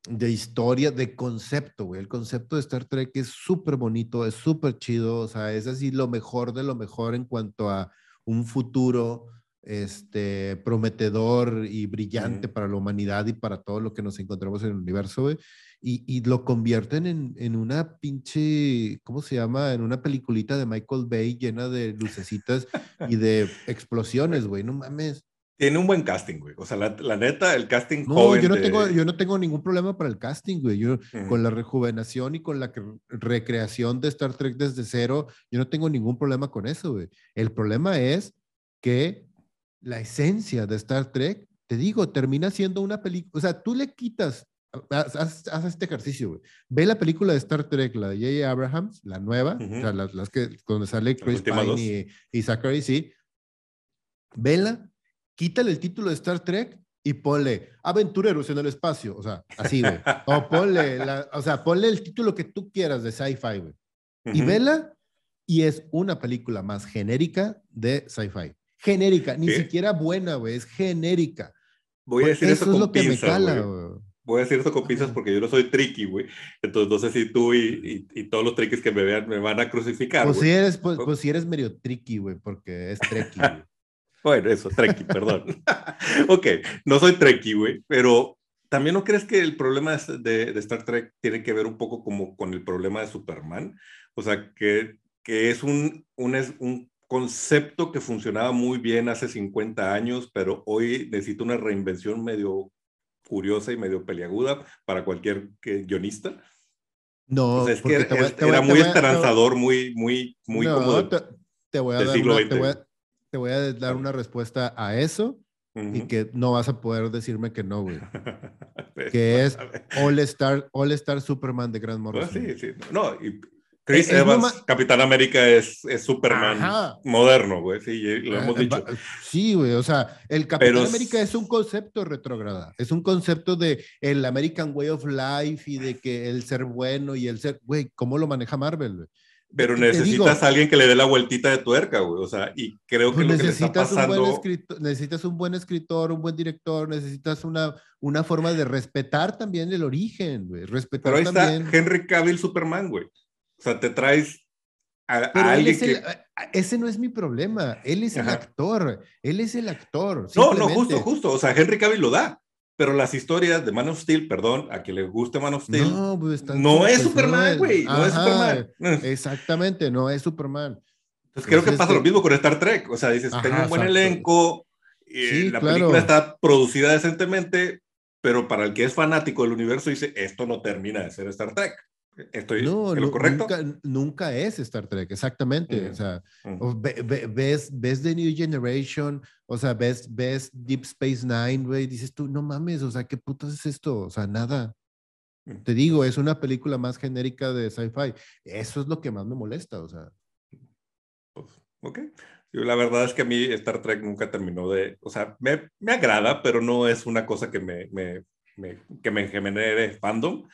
[SPEAKER 2] de historia, de concepto, güey. El concepto de Star Trek es súper bonito, es súper chido, o sea, es así lo mejor de lo mejor en cuanto a un futuro este, prometedor y brillante para la humanidad y para todo lo que nos encontramos en el universo, güey. Y, y, lo convierten en, en, una pinche, ¿cómo se llama? En una peliculita de Michael Bay llena de lucecitas y de explosiones, güey, no mames.
[SPEAKER 1] Tiene un buen casting, güey. O sea, la, neta, el casting
[SPEAKER 2] no, yo no tengo, yo no tengo ningún problema para el casting, güey. Yo con la rejuvenación y con la recreación de Star Trek desde cero, yo no tengo ningún problema con eso, güey. El problema es que la esencia de Star Trek, te digo, termina siendo una película, o sea, tú le quitas, haz, este ejercicio, güey. Ve la película de Star Trek, la de J.J. Abrahams, la nueva, o sea, las, que, donde sale Chris Pine y, y Zachary, sí. Vela quítale el título de Star Trek y ponle aventureros en el espacio, o sea, así, güey. O ponle, o sea, ponle el título que tú quieras de sci-fi, güey. Y vela, y es una película más genérica de sci-fi. Genérica, ni siquiera buena, güey, es genérica.
[SPEAKER 1] Voy a decir eso, es lo que me cala, güey. Voy a decir eso con pinzas porque yo no soy tricky, güey. Entonces no sé si tú y, y, todos los triquis que me vean me van a crucificar.
[SPEAKER 2] Pues, si eres, pues, pues, si eres medio tricky, güey, porque es tricky, güey.
[SPEAKER 1] Bueno, eso, Trekkie, perdón. ok, no soy Trekkie, güey, pero también no crees que el problema de, de, Star Trek tiene que ver un poco como con el problema de Superman. O sea, que, que es un, un, un concepto que funcionaba muy bien hace 50 años, pero hoy necesita una reinvención medio curiosa y medio peliaguda para cualquier guionista. No, es que era, muy esperanzador, muy, muy, muy
[SPEAKER 2] no, Te, voy a dar una, te voy a dar una respuesta a eso y que no vas a poder decirme que no, güey. que es All Star, All Star Superman de Grant Morrison.
[SPEAKER 1] sí, sí. No, y Chris Evans, Capitán América es, es Superman moderno, güey. Sí, lo hemos eh, dicho.
[SPEAKER 2] Sí, güey. O sea, el Capitán América es un concepto retrograda. Es un concepto de el American Way of Life y de que el ser bueno y el ser, güey, ¿cómo lo maneja Marvel, güey?
[SPEAKER 1] Pero necesitas a alguien que le dé la vueltita de tuerca, güey. O sea, y creo que
[SPEAKER 2] pues
[SPEAKER 1] lo que le está pasando...
[SPEAKER 2] Un buen escritor, necesitas un buen escritor, un buen director, necesitas una, una forma de respetar también el origen, güey. Respetar
[SPEAKER 1] Pero ahí
[SPEAKER 2] también...
[SPEAKER 1] está Henry Cavill Superman, güey. O sea, te traes a, alguien que...
[SPEAKER 2] ese no es mi problema. Él es el actor. Él es el actor.
[SPEAKER 1] No, no, justo, justo. O sea, Henry Cavill lo da pero las historias de Man of Steel, perdón, a quien le guste Man of Steel, no, pues, no es Superman, güey, no, es Superman.
[SPEAKER 2] Exactamente, no es Superman.
[SPEAKER 1] Entonces creo que pasa lo mismo con Star Trek, o sea, dices, tengo un buen elenco, y la película está producida decentemente, pero para el que es fanático del universo dice, esto no termina de ser Star Trek. ¿Estoy no, lo correcto?
[SPEAKER 2] Nunca, nunca, es Star Trek, exactamente. o sea, ves, ves The New Generation, o sea, ves, ves Deep Space Nine, güey, dices tú, no mames, o sea, ¿qué putas es esto? O sea, nada. Te digo, es una película más genérica de sci-fi. Eso es lo que más me molesta, o sea.
[SPEAKER 1] Pues, ok. La verdad es que a mí Star Trek nunca terminó de, o sea, me, me agrada, pero no es una cosa que me, me, me que me genere fandom.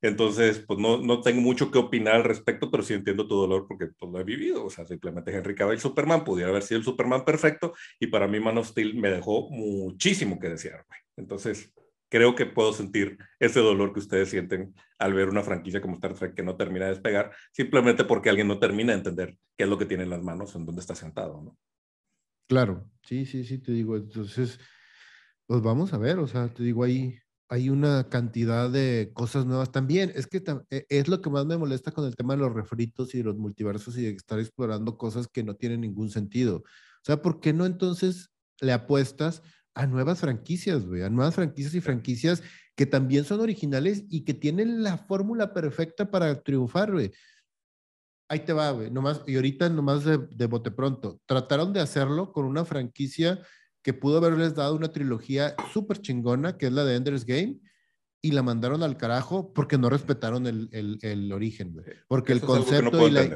[SPEAKER 1] Entonces, pues no, no tengo mucho que opinar al respecto, pero sí entiendo tu dolor porque pues, lo he vivido. O sea, simplemente Henry Cavill Superman pudiera haber sido el Superman perfecto y para mí Man of me dejó muchísimo que desear. Entonces, creo que puedo sentir ese dolor que ustedes sienten al ver una franquicia como Star Trek que no termina de despegar, simplemente porque alguien no termina de entender qué es lo que tiene en las manos, en dónde está sentado, ¿no?
[SPEAKER 2] Claro, sí, sí, sí, te digo. Entonces, pues vamos a ver, o sea, te digo ahí hay una cantidad de cosas nuevas también. Es que e, es lo que más me molesta con el tema de los refritos y los multiversos y de estar explorando cosas que no tienen ningún sentido. O sea, ¿por qué no entonces le apuestas a nuevas franquicias, güey? A nuevas franquicias y franquicias que también son originales y que tienen la fórmula perfecta para triunfar, güey. Ahí te va, güey. Nomás, y ahorita nomás de, de bote pronto. Trataron de hacerlo con una franquicia que pudo haberles dado una trilogía súper chingona, que es la de Ender's Game, y la mandaron al carajo porque no respetaron el, el, el origen, Porque el concepto y, la,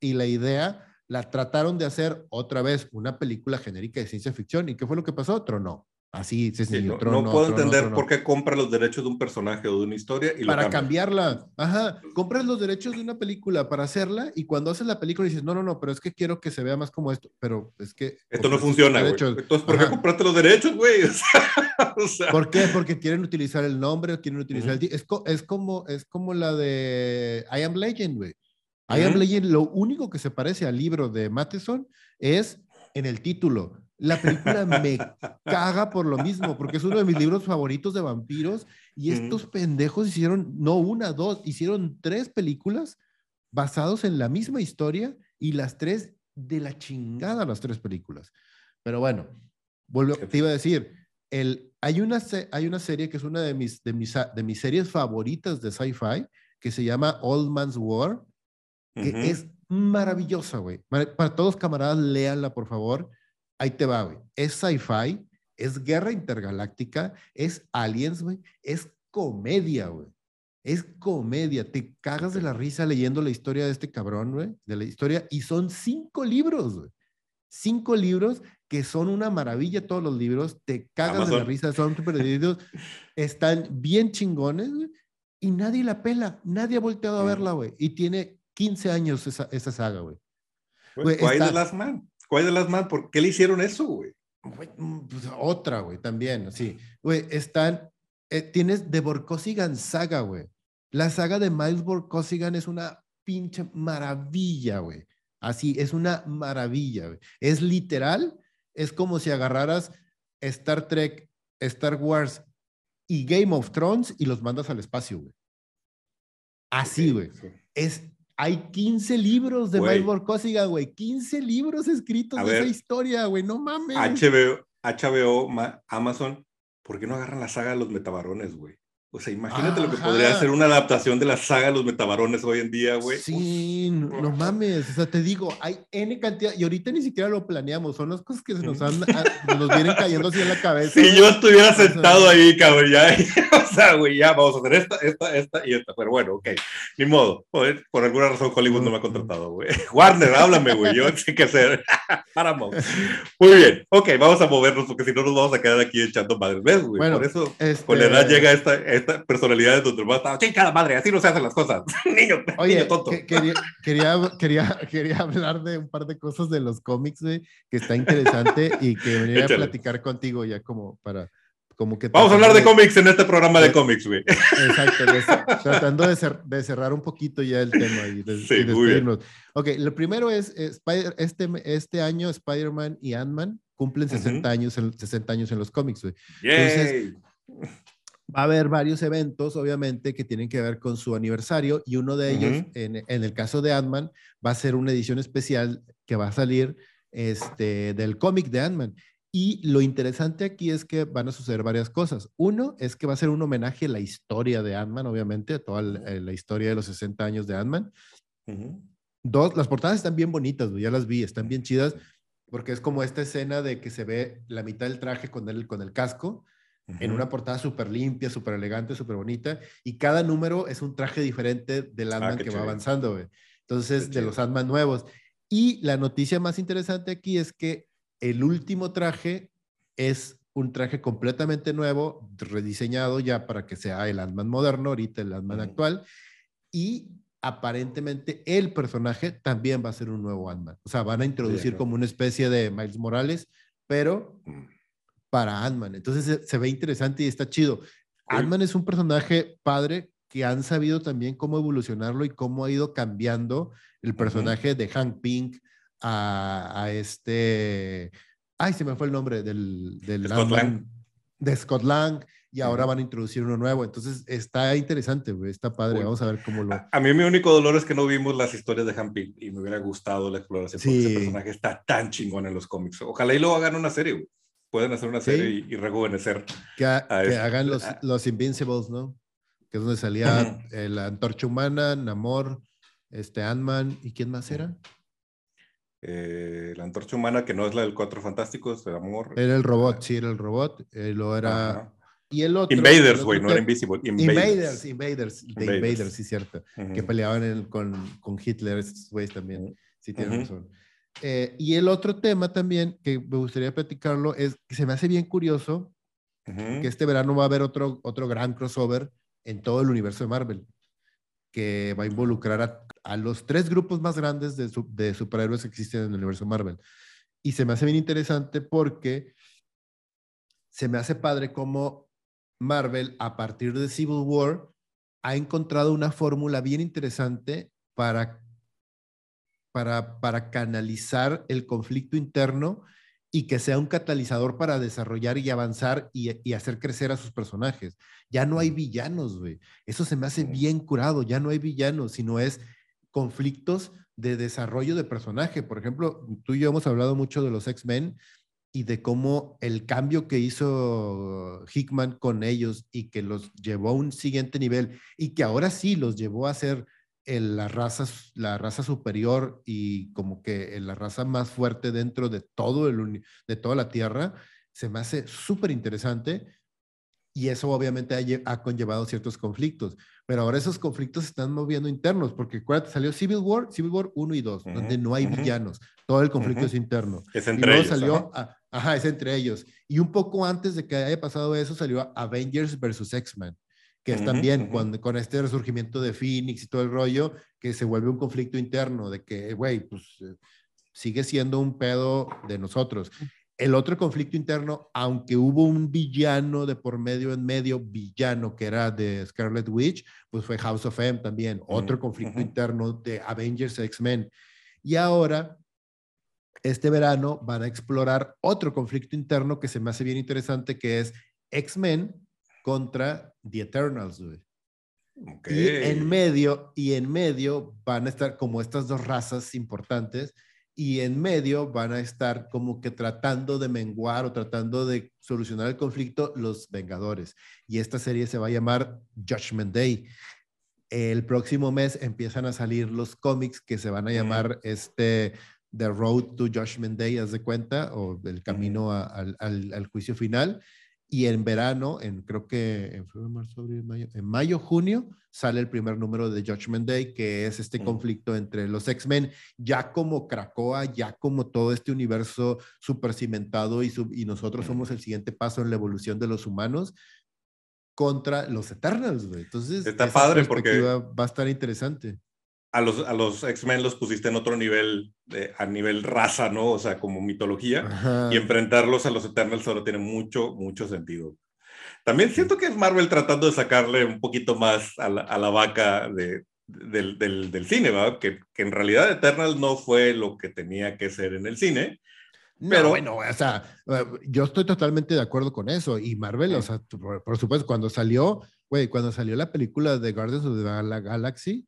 [SPEAKER 2] y, la, idea la trataron de hacer otra vez una película genérica de ciencia ficción. ¿Y qué fue lo que pasó? Otro no. Así,
[SPEAKER 1] sí, no, puedo entender por qué compra los derechos de un personaje o de una historia y
[SPEAKER 2] Para cambiarla. Ajá. Compras los derechos de una película para hacerla y cuando haces la película dices, no, no, no, pero es que quiero que se vea más como esto. Pero es que.
[SPEAKER 1] Esto no funciona, güey. Entonces, ¿por qué compraste los derechos, güey?
[SPEAKER 2] O sea, ¿Por qué? Porque quieren utilizar el nombre o quieren utilizar el. Es, es, como, es como la de I Am Legend, güey. I Am Legend, lo único que se parece al libro de Matheson es en el título la película me caga por lo mismo, porque es uno de mis libros favoritos de vampiros y estos pendejos hicieron, no una, dos, hicieron tres películas basados en la misma historia y las tres de la chingada las tres películas. Pero bueno, vuelvo, te iba a decir, el, hay, una, hay una serie que es una de mis, de mis, de mis series favoritas de sci-fi que se llama Old Man's War, que es maravillosa, güey. Para todos camaradas, léanla, por favor ahí te va, güey. Es sci-fi, es guerra intergaláctica, es aliens, güey, es comedia, güey. Es comedia, te cagas de la risa leyendo la historia de este cabrón, güey, de la historia, y son cinco libros, güey. Cinco libros que son una maravilla todos los libros, te cagas de la risa, son súper están bien chingones, güey, y nadie la pela, nadie ha volteado a verla, güey, y tiene 15 años esa, esa saga, güey.
[SPEAKER 1] Güey, de las Man. ¿Cuál de las más? ¿Por qué le hicieron eso, güey?
[SPEAKER 2] Mm, pues, otra, güey, también, sí. Güey, están, eh, tienes de Borkosigan saga, güey. La saga de Miles Borkosigan es una pinche maravilla, güey. Así, es una maravilla, güey. Es literal, es como si agarraras Star Trek, Star Wars y Game of Thrones y los mandas al espacio, güey. Así, güey. Es hay 15 libros de Miles Cosiga, güey. 15 libros escritos de esa historia, güey. No mames.
[SPEAKER 1] HBO, HBO, Amazon, ¿por qué no agarran la saga de los metabarones, güey? O sea, imagínate lo que podría ser una adaptación de la saga de los metabarones hoy en día, güey.
[SPEAKER 2] Sí, no, mames. O sea, te digo, hay N cantidad, y ahorita ni siquiera lo planeamos, son las cosas que se nos, han, nos vienen cayendo así en la cabeza.
[SPEAKER 1] Si yo estuviera sentado ahí, cabrón, ya, o sea, güey, ya vamos a hacer esta, esta, esta y esta. Pero bueno, ok, ni modo. por alguna razón Hollywood no me ha contratado, güey. Warner, háblame, güey, yo sé qué hacer. Paramos. Muy bien, ok, vamos a movernos porque si no nos vamos a quedar aquí echando madres. ¿Ves, güey? Bueno, por eso con la edad este llega esta esta personalidad de donde más chica madre, así no se hacen las cosas. niño,
[SPEAKER 2] Oye,
[SPEAKER 1] tonto.
[SPEAKER 2] quería, quería, quería, hablar de un par de cosas de los cómics, que está interesante y que venía a platicar contigo ya como para... Como que
[SPEAKER 1] Vamos a hablar de, cómics en este programa de, cómics, güey.
[SPEAKER 2] Exacto, tratando de, de, cerrar un poquito ya el tema y, de, sí, Ok, lo primero es, Spider, este, este año Spider-Man y Ant-Man cumplen 60, años, 60 años en los cómics, güey. Entonces, va a haber varios eventos, obviamente, que tienen que ver con su aniversario y uno de ellos, en, el caso de Ant-Man, va a ser una edición especial que va a salir este, del cómic de Ant-Man. Y lo interesante aquí es que van a suceder varias cosas. Uno es que va a ser un homenaje a la historia de Ant-Man, obviamente, a toda la, historia de los 60 años de Ant-Man. Dos, las portadas están bien bonitas, ya las vi, están bien chidas, porque es como esta escena de que se ve la mitad del traje con el, con el casco en una portada súper limpia, súper elegante, súper bonita, y cada número es un traje diferente del ah, Ant-Man que va avanzando, Entonces, de los Ant-Man nuevos. Y la noticia más interesante aquí es que el último traje es un traje completamente nuevo, rediseñado ya para que sea el Ant-Man moderno, ahorita el Ant-Man actual, y aparentemente el personaje también va a ser un nuevo Ant-Man. O sea, van a introducir como una especie de Miles Morales, pero mm para Ant-Man. Entonces se, ve interesante y está chido. Ant-Man es un personaje padre que han sabido también cómo evolucionarlo y cómo ha ido cambiando el personaje de Hank Pink a, este... Ay, se me fue el nombre del... del
[SPEAKER 1] Scott Lang.
[SPEAKER 2] De Scott Lang y ahora van a introducir uno nuevo. Entonces está interesante, está padre. Vamos a ver cómo lo.
[SPEAKER 1] A, mí mi único dolor es que no vimos las historias de Hank Pink y me hubiera gustado la exploración porque ese personaje está tan chingón en los cómics. Ojalá y lo hagan una serie, güey pueden hacer una serie y, rejuvenecer.
[SPEAKER 2] Que, hagan los, los, Invincibles, ¿no? Que es donde salía la antorcha humana, Namor, este Ant-Man, ¿y quién más era?
[SPEAKER 1] Eh, la antorcha humana, que no es la del Cuatro Fantásticos, de Amor.
[SPEAKER 2] Era el robot, sí, era el robot. Eh, lo era. Y el otro.
[SPEAKER 1] Invaders, güey, no era Invisible.
[SPEAKER 2] Invaders, Invaders, de Invaders, sí, cierto. Que peleaban con, con Hitler, esos güeyes también. Sí, tienen razón. Eh, y el otro tema también que me gustaría platicarlo es que se me hace bien curioso que este verano va a haber otro, otro gran crossover en todo el universo de Marvel, que va a involucrar a, los tres grupos más grandes de, de, superhéroes que existen en el universo Marvel. Y se me hace bien interesante porque se me hace padre como Marvel, a partir de Civil War, ha encontrado una fórmula bien interesante para para, para canalizar el conflicto interno y que sea un catalizador para desarrollar y avanzar y, hacer crecer a sus personajes. Ya no hay villanos, güey. Eso se me hace bien curado. Ya no hay villanos, sino es conflictos de desarrollo de personaje. Por ejemplo, tú y yo hemos hablado mucho de los X-Men y de cómo el cambio que hizo Hickman con ellos y que los llevó a un siguiente nivel y que ahora sí los llevó a ser la, raza, la raza superior y como que la raza más fuerte dentro de, todo el, de toda la Tierra, se me hace súper interesante y eso obviamente ha, conllevado ciertos conflictos. Pero ahora esos conflictos se están moviendo internos, porque acuérdate, salió Civil War, Civil War 1 y 2, donde no hay villanos, todo el conflicto es interno.
[SPEAKER 1] Es entre ellos.
[SPEAKER 2] Salió, ajá. es entre ellos. Y un poco antes de que haya pasado eso, salió Avengers versus X-Men que es también cuando, con este resurgimiento de Phoenix y todo el rollo, que se vuelve un conflicto interno de que, güey, pues eh, sigue siendo un pedo de nosotros. El otro conflicto interno, aunque hubo un villano de por medio en medio, villano que era de Scarlet Witch, pues fue House of M también, otro conflicto interno de Avengers X-Men. Y ahora, este verano, van a explorar otro conflicto interno que se me hace bien interesante, que es X-Men contra The Eternals, Y en medio, y en medio van a estar como estas dos razas importantes y en medio van a estar como que tratando de menguar o tratando de solucionar el conflicto los Vengadores. Y esta serie se va a llamar Judgment Day. El próximo mes empiezan a salir los cómics que se van a llamar este The Road to Judgment Day, haz de cuenta, o el camino al, al juicio final y en verano, en creo que en febrero, marzo, abril, mayo, en mayo, junio, sale el primer número de Judgment Day, que es este conflicto entre los X-Men, ya como Krakoa, ya como todo este universo super cimentado y, y nosotros somos el siguiente paso en la evolución de los humanos contra los Eternals, Entonces,
[SPEAKER 1] está padre porque
[SPEAKER 2] va a estar interesante
[SPEAKER 1] a los, a los X-Men los pusiste en otro nivel, a nivel raza, ¿no? O sea, como mitología. Y enfrentarlos a los Eternals solo tiene mucho, mucho sentido. También siento que es Marvel tratando de sacarle un poquito más a la, a la vaca de, del, del, del, cine, ¿verdad? Que, que, en realidad Eternals no fue lo que tenía que ser en el cine.
[SPEAKER 2] pero bueno, o sea, yo estoy totalmente de acuerdo con eso. Y Marvel, o sea, por, por supuesto, cuando salió, güey, cuando salió la película de Guardians of the Galaxy,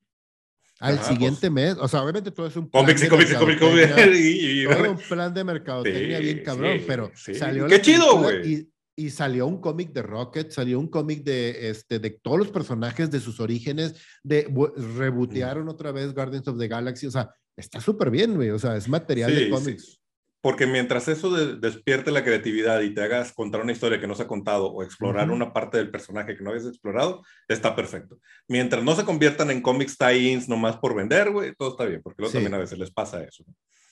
[SPEAKER 2] al siguiente mes, o sea, obviamente todo es un
[SPEAKER 1] plan cómics, de cómics, cómics,
[SPEAKER 2] y, todo un plan de mercadotecnia bien cabrón, pero salió
[SPEAKER 1] qué chido, güey.
[SPEAKER 2] Y, salió un cómic de Rocket, salió un cómic de este de todos los personajes de sus orígenes, de rebotearon otra vez Guardians of the Galaxy, o sea, está súper bien, güey, o sea, es material de cómics.
[SPEAKER 1] Porque mientras eso despierte la creatividad y te hagas contar una historia que no se ha contado o explorar una parte del personaje que no habías explorado, está perfecto. Mientras no se conviertan en cómics tie-ins nomás por vender, güey, todo está bien, porque luego también a veces les pasa eso.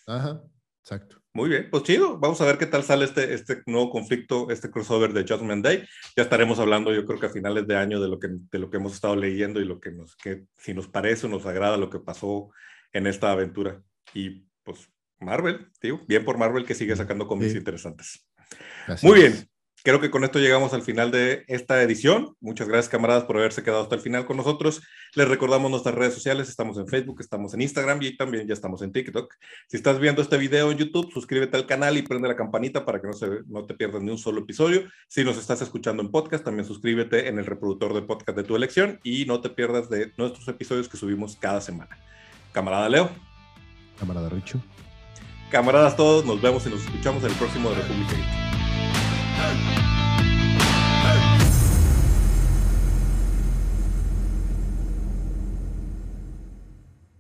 [SPEAKER 2] Ajá, exacto.
[SPEAKER 1] Muy bien, pues chido. Vamos a ver qué tal sale este, este nuevo conflicto, este crossover de Judgment Day. Ya estaremos hablando, yo creo que a finales de año, de lo que, de lo que hemos estado leyendo y lo que nos, que si nos parece o nos agrada lo que pasó en esta aventura. Y pues Marvel, tío. Bien por Marvel que sigue sacando cómics interesantes. Muy bien. Creo que con esto llegamos al final de esta edición. Muchas gracias, camaradas, por haberse quedado hasta el final con nosotros. Les recordamos nuestras redes sociales. Estamos en Facebook, estamos en Instagram y también ya estamos en TikTok. Si estás viendo este video en YouTube, suscríbete al canal y prende la campanita para que no, se, no te pierdas ni un solo episodio. Si nos estás escuchando en podcast, también suscríbete en el reproductor de podcast de tu elección y no te pierdas de nuestros episodios que subimos cada semana. Camarada Leo.
[SPEAKER 2] Camarada Richo.
[SPEAKER 1] Camaradas todos, nos vemos y nos escuchamos en el próximo de República